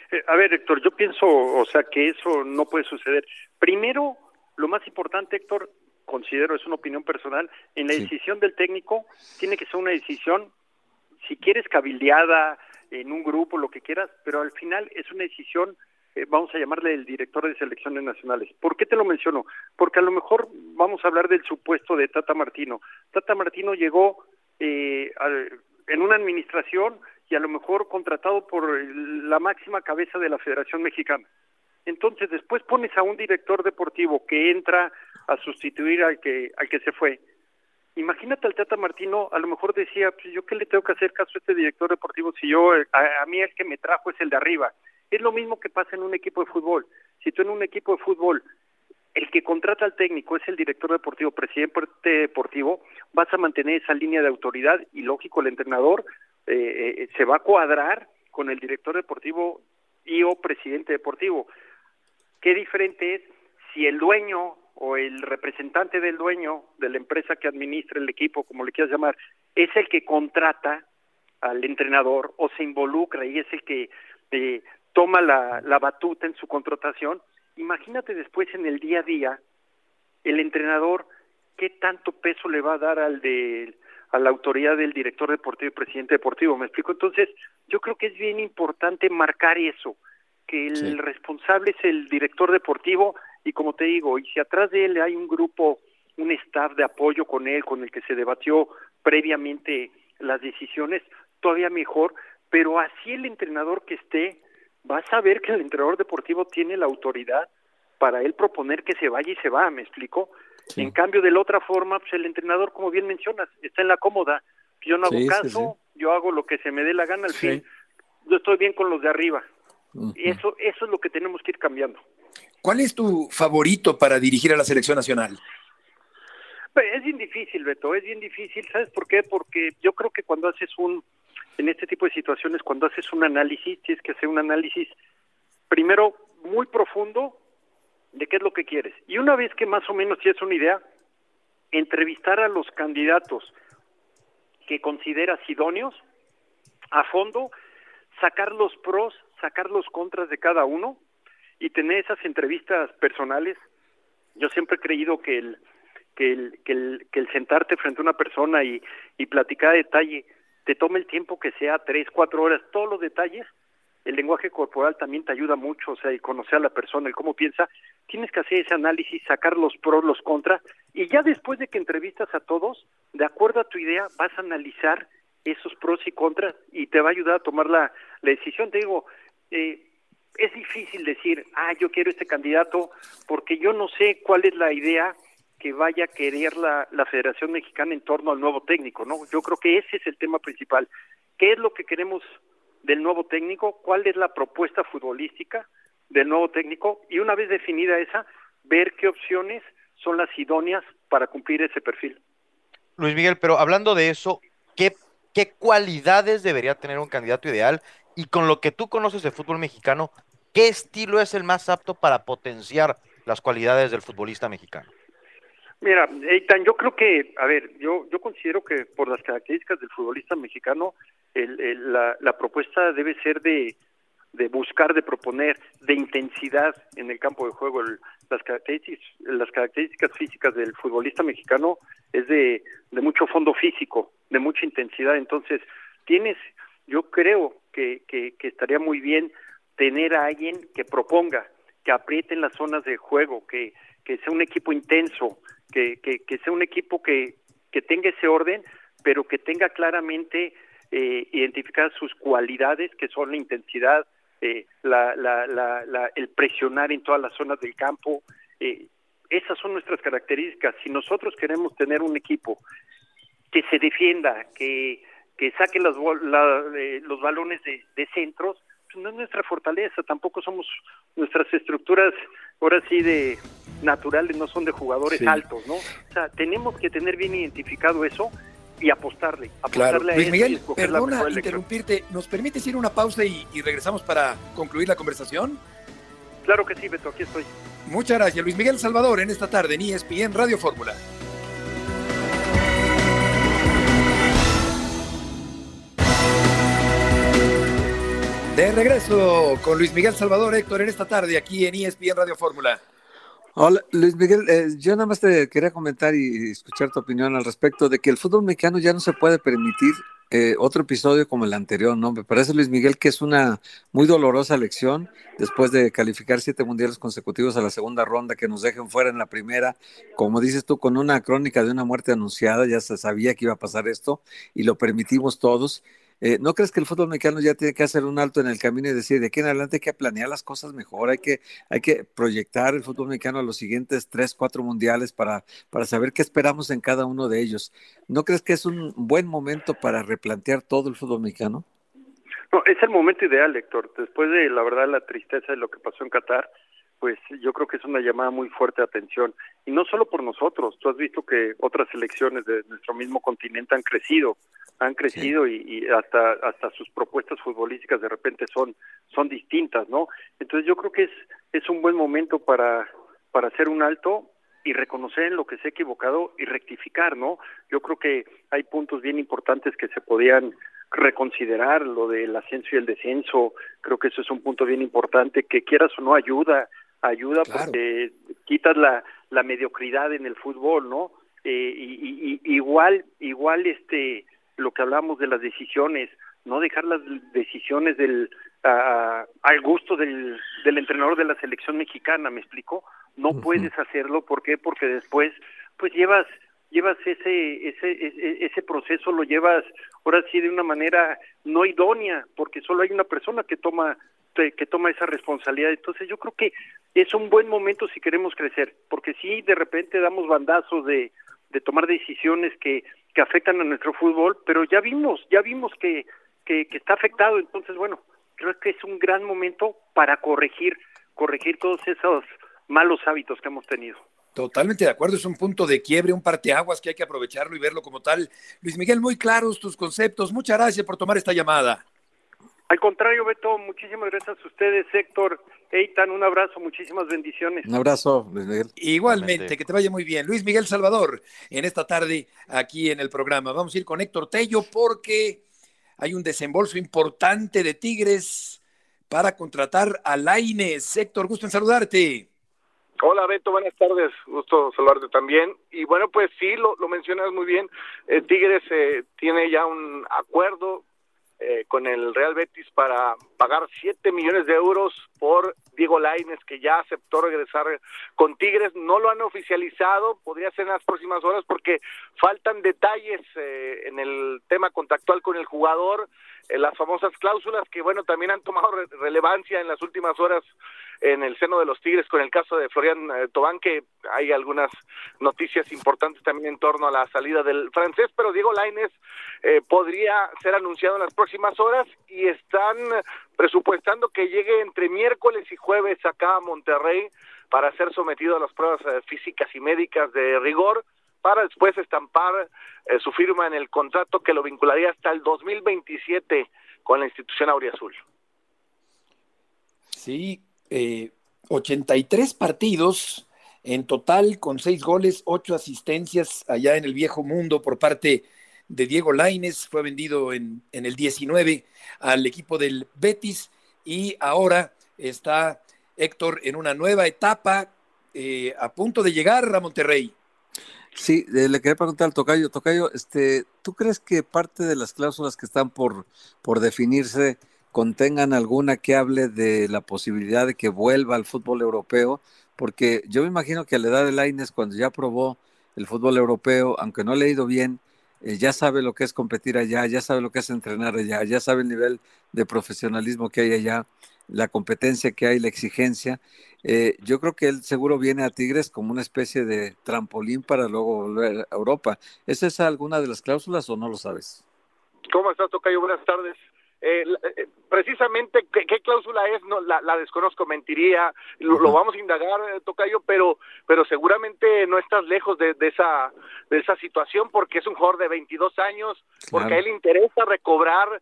Eh, a ver, Héctor, yo pienso, o sea, que eso no puede suceder. Primero, lo más importante, Héctor, considero, es una opinión personal, en la decisión del técnico tiene que ser una decisión, si quieres, cabildeada en un grupo, lo que quieras, pero al final es una decisión, eh, vamos a llamarle el director de selecciones nacionales. ¿Por qué te lo menciono? Porque a lo mejor vamos a hablar del supuesto de Tata Martino. Tata Martino llegó eh, en una administración y a lo mejor contratado por la máxima cabeza de la Federación Mexicana. Entonces después pones a un director deportivo que entra a sustituir al que al que se fue. Imagínate al Tata Martino, a lo mejor decía, pues yo qué le tengo que hacer caso a este director deportivo si yo a, mí el que me trajo es el de arriba. Es lo mismo que pasa en un equipo de fútbol. Si tú en un equipo de fútbol el que contrata al técnico es el director deportivo, presidente deportivo, vas a mantener esa línea de autoridad y lógico el entrenador eh, eh, se va a cuadrar con el director deportivo y o presidente deportivo. Qué diferente es si el dueño o el representante del dueño de la empresa que administra el equipo, como le quieras llamar, es el que contrata al entrenador o se involucra y es el que eh, toma la, la batuta en su contratación, imagínate después en el día a día el entrenador qué tanto peso le va a dar al de a la autoridad del director deportivo y presidente deportivo, ¿me explico? Entonces, yo creo que es bien importante marcar eso, que el responsable es el director deportivo y como te digo, y si atrás de él hay un grupo, un staff de apoyo con él, con el que se debatió previamente las decisiones, todavía mejor, pero así el entrenador que esté va a saber que el entrenador deportivo tiene la autoridad para él proponer que se vaya y se va, ¿me explico? En cambio, de la otra forma, pues el entrenador, como bien mencionas, está en la cómoda. Yo no hago caso, yo hago lo que se me dé la gana al fin. Yo estoy bien con los de arriba. eso, eso es lo que tenemos que ir cambiando. ¿Cuál es tu favorito para dirigir a la selección nacional? Es bien difícil, Beto, es bien difícil. ¿Sabes por qué? Porque yo creo que cuando haces un, en este tipo de situaciones, cuando haces un análisis, tienes que hacer un análisis primero muy profundo de qué es lo que quieres. Y una vez que más o menos tienes una idea, entrevistar a los candidatos que consideras idóneos a fondo, sacar los pros, sacar los contras de cada uno y tener esas entrevistas personales. Yo siempre he creído que el, que el, que el, que el sentarte frente a una persona y, y platicar a detalle, te tome el tiempo que sea, tres, cuatro horas, todos los detalles, el lenguaje corporal también te ayuda mucho, o sea, y conocer a la persona, el cómo piensa, tienes que hacer ese análisis, sacar los pros, los contras, y ya después de que entrevistas a todos, de acuerdo a tu idea, vas a analizar esos pros y contras y te va a ayudar a tomar la, la decisión. Te digo, eh, es difícil decir, ah, yo quiero este candidato, porque yo no sé cuál es la idea que vaya a querer la, la Federación Mexicana en torno al nuevo técnico, ¿no? Yo creo que ese es el tema principal. ¿Qué es lo que queremos del nuevo técnico, cuál es la propuesta futbolística del nuevo técnico y una vez definida esa, ver qué opciones son las idóneas para cumplir ese perfil. Luis Miguel, pero hablando de eso, ¿qué, qué cualidades debería tener un candidato ideal? Y con lo que tú conoces de fútbol mexicano, ¿qué estilo es el más apto para potenciar las cualidades del futbolista mexicano? Mira, Eitan, yo creo que, a ver, yo, yo considero que por las características del futbolista mexicano, el, la, la, propuesta debe ser de, de buscar, de proponer, de intensidad en el campo de juego. las, características, las características físicas del futbolista mexicano es de, de mucho fondo físico, de mucha intensidad. Entonces, tienes, yo creo que, que, que estaría muy bien tener a alguien que proponga, que apriete en las zonas de juego, que, que sea un equipo intenso, que, que, que sea un equipo que, que tenga ese orden, pero que tenga claramente eh, identificadas sus cualidades, que son la intensidad, eh, la, la, la, el presionar en todas las zonas del campo. Eh, esas son nuestras características. Si nosotros queremos tener un equipo que se defienda, que, que saque las, eh, los balones de, centros, no es nuestra fortaleza, tampoco somos nuestras estructuras, ahora sí, de naturales, no son de jugadores altos, ¿no? O sea, tenemos que tener bien identificado eso y apostarle, apostarle a Luis Miguel, perdona interrumpirte, ¿nos permites ir a una pausa y, y, regresamos para concluir la conversación? Claro que sí, Beto, aquí estoy. Muchas gracias, Luis Miguel Salvador, en esta tarde en ESPN Radio Fórmula. De regreso con Luis Miguel Salvador, Héctor, en esta tarde aquí en ESPN Radio Fórmula. Hola, Luis Miguel, eh, yo nada más te quería comentar y escuchar tu opinión al respecto de que el fútbol mexicano ya no se puede permitir eh, otro episodio como el anterior, ¿no? Me parece, Luis Miguel, que es una muy dolorosa lección después de calificar siete mundiales consecutivos a la segunda ronda, que nos dejen fuera en la primera, como dices tú, con una crónica de una muerte anunciada, ya se sabía que iba a pasar esto y lo permitimos todos. Eh, ¿No crees que el fútbol mexicano ya tiene que hacer un alto en el camino y decir de aquí en adelante hay que planear las cosas mejor, hay que, hay que proyectar el fútbol mexicano a los siguientes tres, cuatro mundiales para, para saber qué esperamos en cada uno de ellos? ¿No crees que es un buen momento para replantear todo el fútbol mexicano? No, es el momento ideal, Héctor. Después de la verdad la tristeza de lo que pasó en Qatar, pues yo creo que es una llamada muy fuerte de atención. Y no solo por nosotros, tú has visto que otras selecciones de nuestro mismo continente han crecido, han crecido y, y, hasta hasta sus propuestas futbolísticas de repente son son distintas, ¿no? Entonces yo creo que es es un buen momento para para hacer un alto y reconocer en lo que se ha equivocado y rectificar, ¿no? Yo creo que hay puntos bien importantes que se podían reconsiderar lo del ascenso y el descenso. Creo que eso es un punto bien importante, que quieras o no ayuda, ayuda porque quitas la, la mediocridad en el fútbol, ¿no? Eh, y, igual, igual este, lo que hablamos de las decisiones, no dejar las decisiones del al gusto del, del entrenador de la selección mexicana, ¿me explico? No puedes hacerlo, ¿por qué? Porque después, pues llevas llevas ese, ese, ese, ese proceso, lo llevas ahora sí de una manera no idónea, porque solo hay una persona que toma que toma esa responsabilidad. Entonces yo creo que es un buen momento si queremos crecer, porque si de repente damos bandazos de, de tomar decisiones que, que afectan a nuestro fútbol, pero ya vimos, ya vimos que, que, que está afectado. Entonces, bueno, creo que es un gran momento para corregir, corregir todos esos malos hábitos que hemos tenido. Totalmente de acuerdo, es un punto de quiebre, un parteaguas que hay que aprovecharlo y verlo como tal. Luis Miguel, muy claros tus conceptos. Muchas gracias por tomar esta llamada. Al contrario, Beto, muchísimas gracias a ustedes, Héctor, Eitan, un abrazo, muchísimas bendiciones. Un abrazo, Luis Miguel. Igualmente, que te vaya muy bien. Luis Miguel Salvador, en esta tarde aquí en el programa. Vamos a ir con Héctor Tello porque hay un desembolso importante de Tigres para contratar a Laines. Héctor, gusto en saludarte. Hola Beto, buenas tardes, gusto saludarte también. Y bueno, pues sí, lo, lo mencionas muy bien, eh, Tigres eh, tiene ya un acuerdo eh, con el Real Betis para pagar 7 millones de euros por Diego Laines, que ya aceptó regresar con Tigres. No lo han oficializado, podría ser en las próximas horas porque faltan detalles eh, en el tema contactual con el jugador, las famosas cláusulas que, bueno, también han tomado relevancia en las últimas horas en el seno de los Tigres con el caso de Florian eh, Tobán, que hay algunas noticias importantes también en torno a la salida del francés, pero Diego Laines eh, podría ser anunciado en las próximas horas y están presupuestando que llegue entre miércoles y jueves acá a Monterrey para ser sometido a las pruebas eh, físicas y médicas de rigor para después estampar su firma en el contrato que lo vincularía hasta el 2027 con la institución Auriazul. Sí, eh, 83 partidos en total con seis goles, ocho asistencias allá en el viejo mundo por parte de Diego Laines, fue vendido en, en el 19 al equipo del Betis y ahora está Héctor en una nueva etapa eh, a punto de llegar a Monterrey. Sí, le quería preguntar al Tocayo, Tocayo, este, ¿tú crees que parte de las cláusulas que están por, por definirse contengan alguna que hable de la posibilidad de que vuelva al fútbol europeo, porque yo me imagino que a la edad de Laines, cuando ya probó el fútbol europeo, aunque no le ha ido bien, eh, ya sabe lo que es competir allá, ya sabe lo que es entrenar allá, ya sabe el nivel de profesionalismo que hay allá, la competencia que hay, la exigencia. Eh, yo creo que él seguro viene a Tigres como una especie de trampolín para luego volver a Europa. ¿Es esa alguna de las cláusulas o no lo sabes? ¿Cómo estás, Tocayo? Buenas tardes. Eh, eh, precisamente ¿qué, cláusula es, no la, desconozco, mentiría, lo, vamos a indagar, eh, Tocayo, pero pero seguramente no estás lejos de, esa de esa situación porque es un jugador de 22 años, porque a él le interesa recobrar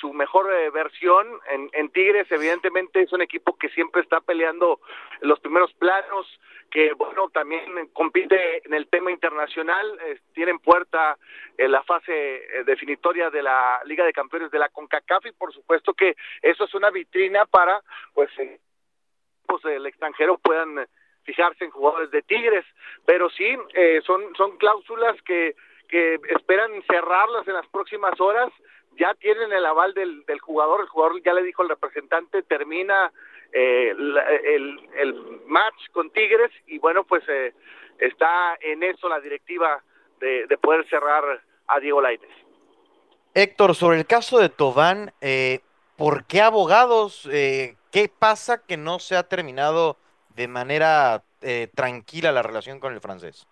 su mejor versión. En, en, Tigres, evidentemente es un equipo que siempre está peleando los primeros planos, que bueno, también compite en el tema internacional, eh, tienen puerta en la fase eh, definitoria de la Liga de Campeones de la CONCACAF y por supuesto que eso es una vitrina para pues pues el extranjero puedan fijarse en jugadores de Tigres, pero sí eh, son son cláusulas que que esperan cerrarlas en las próximas horas, ya tienen el aval del, del jugador, el jugador ya le dijo al representante, termina eh, el, el, match con Tigres y bueno, pues eh, está en eso la directiva de, poder cerrar a Diego Lainez. Héctor, sobre el caso de Tobán, eh, ¿por qué abogados? Eh, ¿Qué pasa que no se ha terminado de manera tranquila la relación con el francés?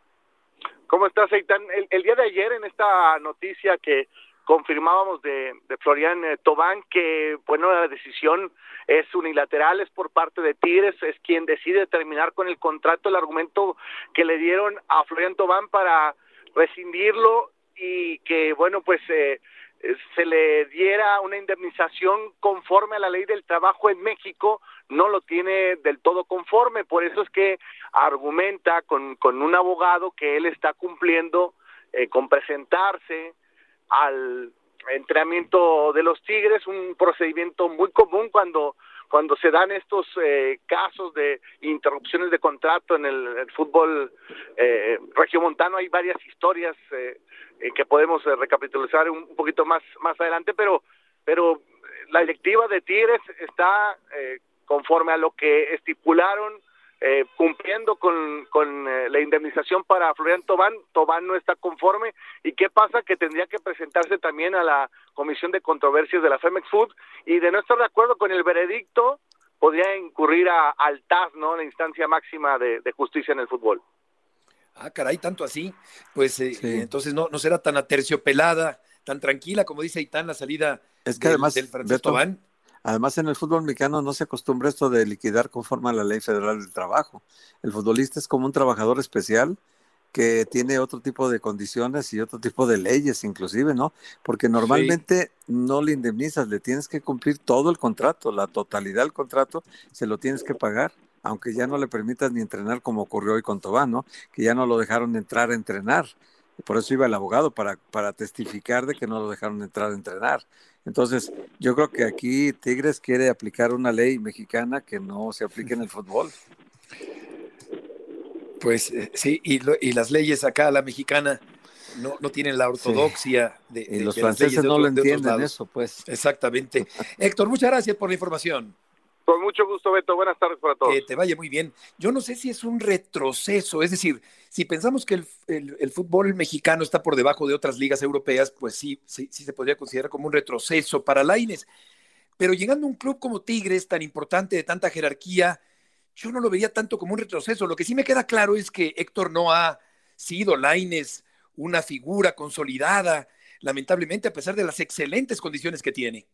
¿Cómo estás, Eitan? el, día de ayer en esta noticia que confirmábamos de, de Florian eh, Tobán que, bueno, la decisión es unilateral, es por parte de Tigres, es quien decide terminar con el contrato, el argumento que le dieron a Florian Tobán para rescindirlo y que, bueno, pues eh, se le diera una indemnización conforme a la ley del trabajo en México, no lo tiene del todo conforme, por eso es que argumenta con, con un abogado que él está cumpliendo eh, con presentarse al entrenamiento de los Tigres, un procedimiento muy común cuando cuando se dan estos eh, casos de interrupciones de contrato en el, fútbol eh, regiomontano, hay varias historias eh, que podemos recapitular un, poquito más más adelante, pero pero la directiva de Tigres está conforme a lo que estipularon eh, cumpliendo con, con eh, la indemnización para Florian Tobán, Tobán no está conforme. ¿Y qué pasa? Que tendría que presentarse también a la Comisión de Controversias de la Femex Food y de no estar de acuerdo con el veredicto, podría incurrir a, al TAS, ¿no? La instancia máxima de, justicia en el fútbol. Ah, caray, tanto así. Pues eh, entonces no, no será tan aterciopelada, tan tranquila como dice Aitán la salida es que además, del Tobán. Además, en el fútbol mexicano no se acostumbra esto de liquidar conforme a la ley federal del trabajo. El futbolista es como un trabajador especial que tiene otro tipo de condiciones y otro tipo de leyes inclusive, ¿no? Porque normalmente no le indemnizas, le tienes que cumplir todo el contrato, la totalidad del contrato se lo tienes que pagar, aunque ya no le permitas ni entrenar como ocurrió hoy con Tobán, ¿no? Que ya no lo dejaron entrar a entrenar. Por eso iba el abogado, para, para testificar de que no lo dejaron entrar a entrenar. Entonces, yo creo que aquí Tigres quiere aplicar una ley mexicana que no se aplique en el fútbol. Pues eh, sí, y, y, las leyes acá, la mexicana, no, no tienen la ortodoxia de, Y los franceses no lo entienden eso, pues. Exactamente. Héctor, muchas gracias por la información. Con mucho gusto, Beto. Buenas tardes para todos. Que te vaya muy bien. Yo no sé si es un retroceso, es decir, si pensamos que el, fútbol mexicano está por debajo de otras ligas europeas, pues sí, sí, sí se podría considerar como un retroceso para Laines. Pero llegando a un club como Tigres, tan importante, de tanta jerarquía, yo no lo vería tanto como un retroceso. Lo que sí me queda claro es que Héctor no ha sido Laines una figura consolidada, lamentablemente, a pesar de las excelentes condiciones que tiene.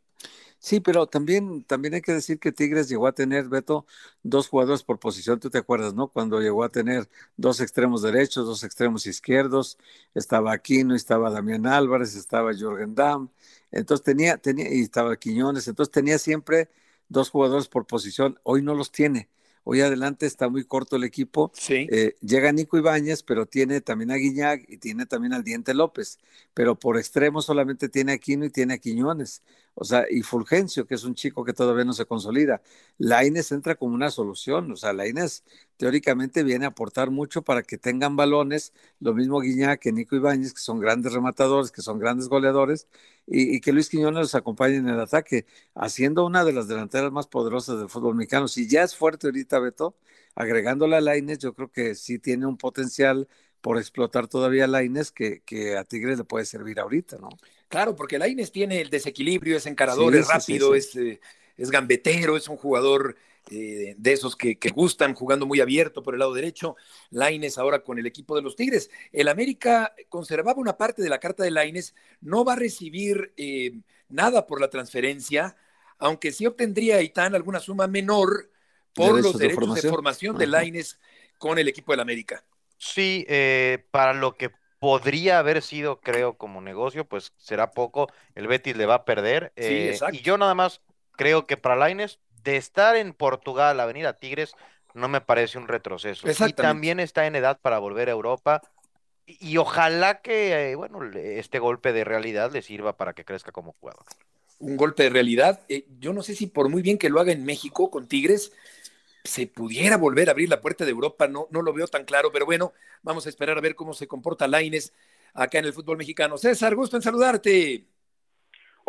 Sí, pero también, también hay que decir que Tigres llegó a tener, Beto, dos jugadores por posición, tú te acuerdas, ¿no? Cuando llegó a tener dos extremos derechos, dos extremos izquierdos, estaba Aquino, estaba Damián Álvarez, estaba Jorgen Damm, entonces tenía, tenía, y estaba Quiñones, entonces tenía siempre dos jugadores por posición, hoy no los tiene. Hoy adelante está muy corto el equipo. Sí. Eh, llega Nico Ibáñez, pero tiene también a Guiñac y tiene también al Diente López. Pero por extremo solamente tiene a Quino y tiene a Quiñones. O sea, y Fulgencio, que es un chico que todavía no se consolida. Laines entra como una solución. O sea, Laines teóricamente viene a aportar mucho para que tengan balones. Lo mismo Guiñac que Nico Ibáñez, que son grandes rematadores, que son grandes goleadores y, que Luis Quiñones los acompañe en el ataque, haciendo una de las delanteras más poderosas del fútbol mexicano. Si ya es fuerte ahorita Beto, agregándole a Laines, yo creo que sí tiene un potencial por explotar todavía a Laines que, que a Tigres le puede servir ahorita, ¿no? Claro, porque Laines tiene el desequilibrio, es encarador, es rápido, es, eh, es gambetero, es un jugador eh, de esos que, gustan jugando muy abierto por el lado derecho. Laines ahora con el equipo de los Tigres. El América conservaba una parte de la carta de Laines, no va a recibir eh, nada por la transferencia, aunque sí obtendría Itán alguna suma menor por los derechos de formación de, Laines con el equipo del América. Sí, eh, para lo que podría haber sido, creo, como negocio, pues será poco. El Betis le va a perder. y yo nada más creo que para Laines de estar en Portugal a venir a Tigres no me parece un retroceso. Y también está en edad para volver a Europa. Y, ojalá que, eh, bueno, este golpe de realidad le sirva para que crezca como jugador. Un golpe de realidad. Eh, yo no sé si por muy bien que lo haga en México con Tigres, se pudiera volver a abrir la puerta de Europa. No, no lo veo tan claro, pero bueno, vamos a esperar a ver cómo se comporta Laines acá en el fútbol mexicano. César, gusto en saludarte.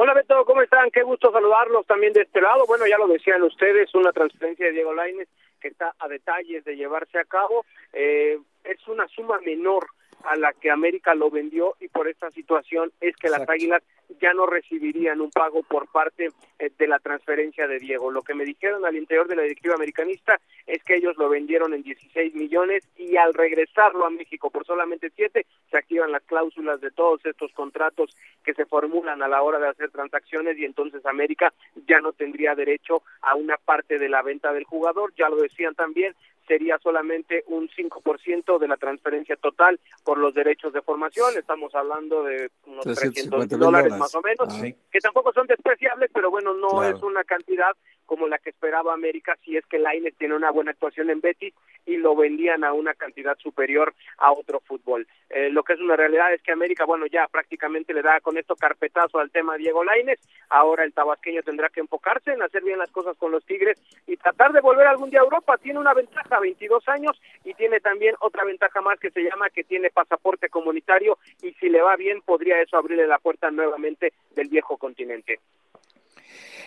Hola Beto, ¿cómo están? Qué gusto saludarlos también de este lado. Bueno, ya lo decían ustedes, una transferencia de Diego Lainez que está a detalles de llevarse a cabo. Eh, es una suma menor a la que América lo vendió y por esta situación es que las Águilas ya no recibirían un pago por parte eh, de la transferencia de Diego. Lo que me dijeron al interior de la directiva americanista es que ellos lo vendieron en 16 millones y al regresarlo a México por solamente 7 se activan las cláusulas de todos estos contratos que se formulan a la hora de hacer transacciones y entonces América ya no tendría derecho a una parte de la venta del jugador. Ya lo decían también, sería solamente un 5% de la transferencia total por los derechos de formación, estamos hablando de unos 300 dólares, más o menos, que tampoco son despreciables, pero bueno, no es una cantidad como la que esperaba América si es que Lainez tiene una buena actuación en Betis y lo vendían a una cantidad superior a otro fútbol. Eh, lo que es una realidad es que América, bueno, ya prácticamente le da con esto carpetazo al tema Diego Lainez, ahora el tabasqueño tendrá que enfocarse en hacer bien las cosas con los Tigres y tratar de volver algún día a Europa, tiene una ventaja, 22 años, y tiene también otra ventaja más que se llama que tiene pasaporte comunitario y si le va bien podría eso abrirle la puerta nuevamente del viejo continente.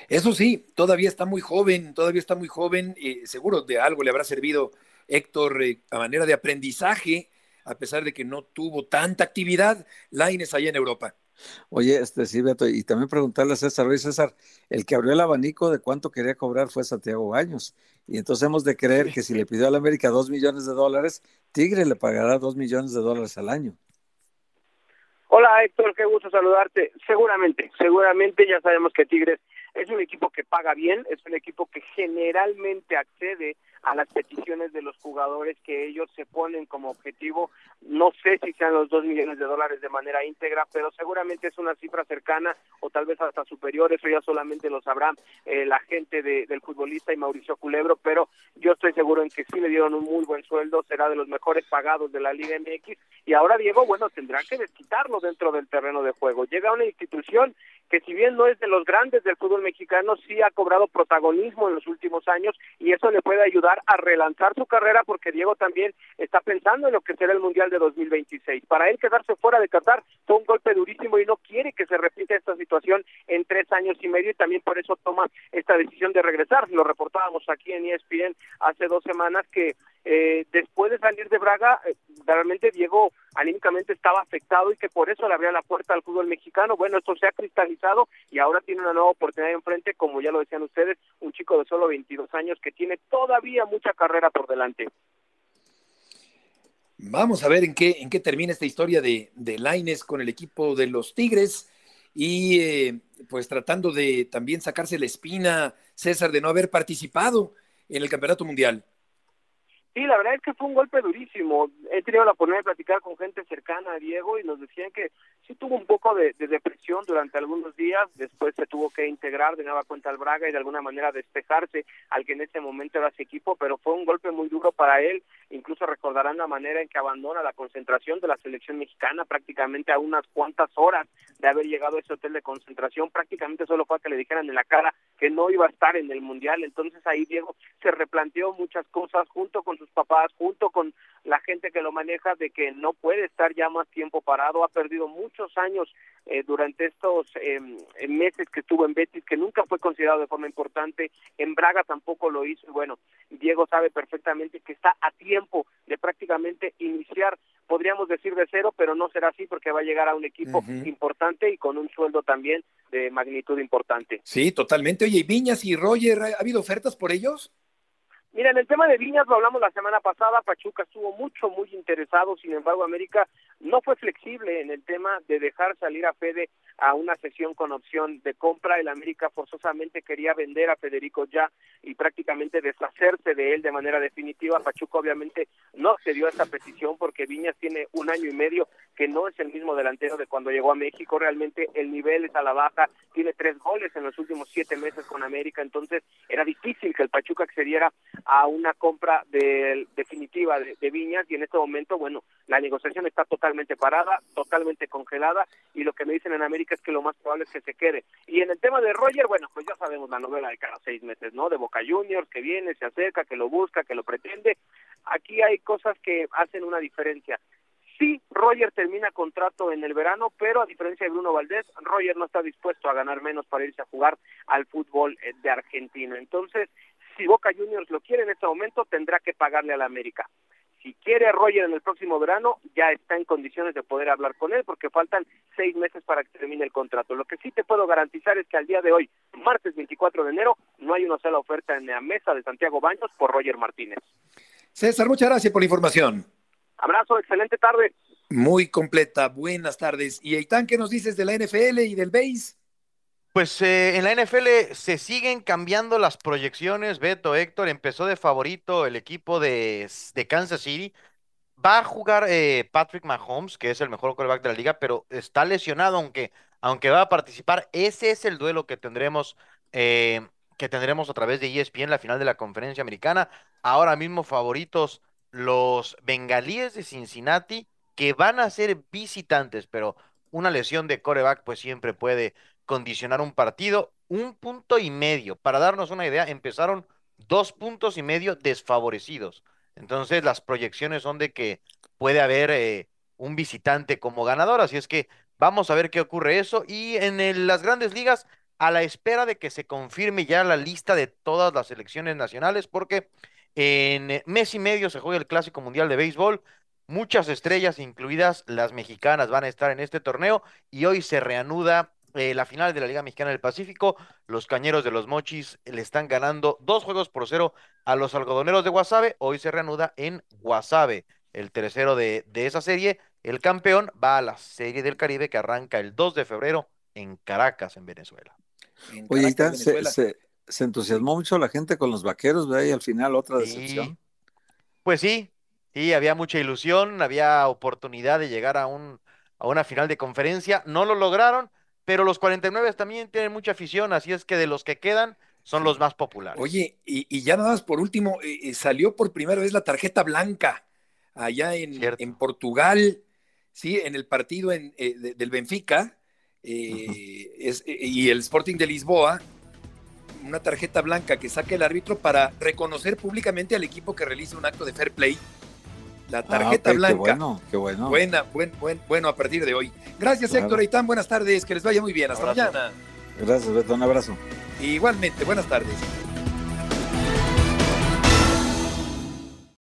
Eso sí, todavía está muy joven, todavía está muy joven, y seguro de algo le habrá servido Héctor eh, a manera de aprendizaje, a pesar de que no tuvo tanta actividad, Laines allá en Europa. Oye, este sí, Beto, y también preguntarle a César, oye César, el que abrió el abanico de cuánto quería cobrar fue Santiago Baños, y entonces hemos de creer que si le pidió a la América dos millones de dólares, Tigre le pagará dos millones de dólares al año. Hola Héctor, qué gusto saludarte. Seguramente, seguramente ya sabemos que Tigres es un equipo que paga bien, es un equipo que generalmente accede a las peticiones de los jugadores que ellos se ponen como objetivo. No sé si sean los dos millones de dólares de manera íntegra, pero seguramente es una cifra cercana o tal vez hasta superior. Eso ya solamente lo sabrá eh, la gente del futbolista y Mauricio Culebro, pero yo estoy seguro en que sí le dieron un muy buen sueldo, será de los mejores pagados de la Liga MX. Y ahora Diego, bueno, tendrá que desquitarlo dentro del terreno de juego. Llega una institución que si bien no es de los grandes del fútbol mexicano, sí ha cobrado protagonismo en los últimos años y eso le puede ayudar a relanzar su carrera porque Diego también está pensando en lo que será el Mundial de 2026. Para él quedarse fuera de Qatar fue un golpe durísimo y no quiere que se repita esta situación en tres años y medio y también por eso toma esta decisión de regresar. Lo reportábamos aquí en ESPN hace dos semanas que eh, después de salir de Braga, eh, realmente Diego anímicamente estaba afectado y que por eso le abría la puerta al fútbol mexicano. Bueno, esto se ha cristalizado y ahora tiene una nueva oportunidad enfrente, como ya lo decían ustedes, un chico de solo 22 años que tiene todavía mucha carrera por delante. Vamos a ver en qué, en qué termina esta historia de, de Laines con el equipo de los Tigres y eh, pues tratando de también sacarse la espina, César, de no haber participado en el Campeonato Mundial. Sí, la verdad es que fue un golpe durísimo. He tenido la oportunidad de platicar con gente cercana a Diego y nos decían que sí tuvo un poco de, depresión durante algunos días, después se tuvo que integrar de nueva cuenta al Braga y de alguna manera despejarse al que en ese momento era su equipo, pero fue un golpe muy duro para él. Incluso recordarán la manera en que abandona la concentración de la selección mexicana prácticamente a unas cuantas horas de haber llegado a ese hotel de concentración. Prácticamente solo fue a que le dijeran en la cara que no iba a estar en el Mundial. Entonces ahí Diego se replanteó muchas cosas junto con sus papás, junto con la gente que lo maneja, de que no puede estar ya más tiempo parado, ha perdido muchos años eh, durante estos em, meses que estuvo en Betis, que nunca fue considerado de forma importante, en Braga tampoco lo hizo, y bueno, Diego sabe perfectamente que está a tiempo de prácticamente iniciar, podríamos decir de cero, pero no será así porque va a llegar a un equipo importante y con un sueldo también de magnitud importante. Sí, totalmente. Oye, Viñas y Roger, ¿ha habido ofertas por ellos? Mira, en el tema de Viñas lo hablamos la semana pasada, Pachuca estuvo mucho, muy interesado, sin embargo América no fue flexible en el tema de dejar salir a Fede a una sesión con opción de compra. El América forzosamente quería vender a Federico ya y prácticamente deshacerse de él de manera definitiva. Pachuca obviamente no accedió a esa petición porque Viñas tiene un año y medio que no es el mismo delantero de cuando llegó a México. Realmente el nivel es a la baja, tiene tres goles en los últimos siete meses con América, entonces era difícil que el Pachuca accediera a una compra de, definitiva de, Viñas y en este momento, bueno, la negociación está totalmente parada, totalmente congelada y lo que me dicen en América es que lo más probable es que se quede. Y en el tema de Roger, bueno, pues ya sabemos la novela de cada seis meses, ¿no? De Boca Juniors, que viene, se acerca, que lo busca, que lo pretende. Aquí hay cosas que hacen una diferencia. Sí, Roger termina contrato en el verano, pero a diferencia de Bruno Valdés, Roger no está dispuesto a ganar menos para irse a jugar al fútbol eh, de Argentina. Entonces, si Boca Juniors lo quiere en este momento, tendrá que pagarle a la América. Si quiere Roger en el próximo verano, ya está en condiciones de poder hablar con él porque faltan seis meses para que termine el contrato. Lo que sí te puedo garantizar es que al día de hoy, martes 24 de enero, no hay una sola oferta en la mesa de Santiago Baños por Roger Martínez. César, muchas gracias por la información. Abrazo, excelente tarde. Muy completa, buenas tardes. ¿Y Eitan, qué nos dices de la NFL y del BASE? Pues eh, en la NFL se siguen cambiando las proyecciones. Beto Héctor empezó de favorito el equipo de, de Kansas City. va a jugar eh, Patrick Mahomes, que es el mejor quarterback de la liga, pero está lesionado, aunque, aunque va a participar. Ese es el duelo que tendremos, eh, que tendremos a través de ESPN, la final de la conferencia americana. Ahora mismo favoritos los bengalíes de Cincinnati, que van a ser visitantes, pero una lesión de coreback pues siempre puede condicionar un partido. Un punto y medio. Para darnos una idea, empezaron dos puntos y medio desfavorecidos. Entonces las proyecciones son de que puede haber eh, un visitante como ganador, así es que vamos a ver qué ocurre eso. Y en las grandes ligas, a la espera de que se confirme ya la lista de todas las selecciones nacionales, porque en mes y medio se juega el Clásico Mundial de Béisbol. Muchas estrellas, incluidas las mexicanas, van a estar en este torneo y hoy se reanuda eh, la final de la Liga Mexicana del Pacífico. Los cañeros de los Mochis le están ganando dos juegos por cero a los algodoneros de Guasave. Hoy se reanuda en Guasave, el tercero de, esa serie. El campeón va a la Serie del Caribe que arranca el 2 de febrero en Caracas, en Venezuela. Oye, Se, entusiasmó mucho la gente con los vaqueros, ¿verdad? Y al final otra decepción. Pues sí, sí, había mucha ilusión, había oportunidad de llegar a, un, a una final de conferencia. No lo lograron pero los 49 también tienen mucha afición, así es que de los que quedan son los más populares. Oye, y, ya nada más por último, eh, eh, salió por primera vez la tarjeta blanca allá en, en Portugal, sí, en el partido en, eh, del Benfica y el Sporting de Lisboa, una tarjeta blanca que saque el árbitro para reconocer públicamente al equipo que realiza un acto de fair play la ah, tarjeta blanca. Qué bueno, qué bueno. Buena, buen, buen, bueno a partir de hoy. Gracias, Héctor Eitan. Buenas tardes. Que les vaya muy bien. Hasta mañana. Gracias, Beto. Un abrazo. Igualmente, buenas tardes.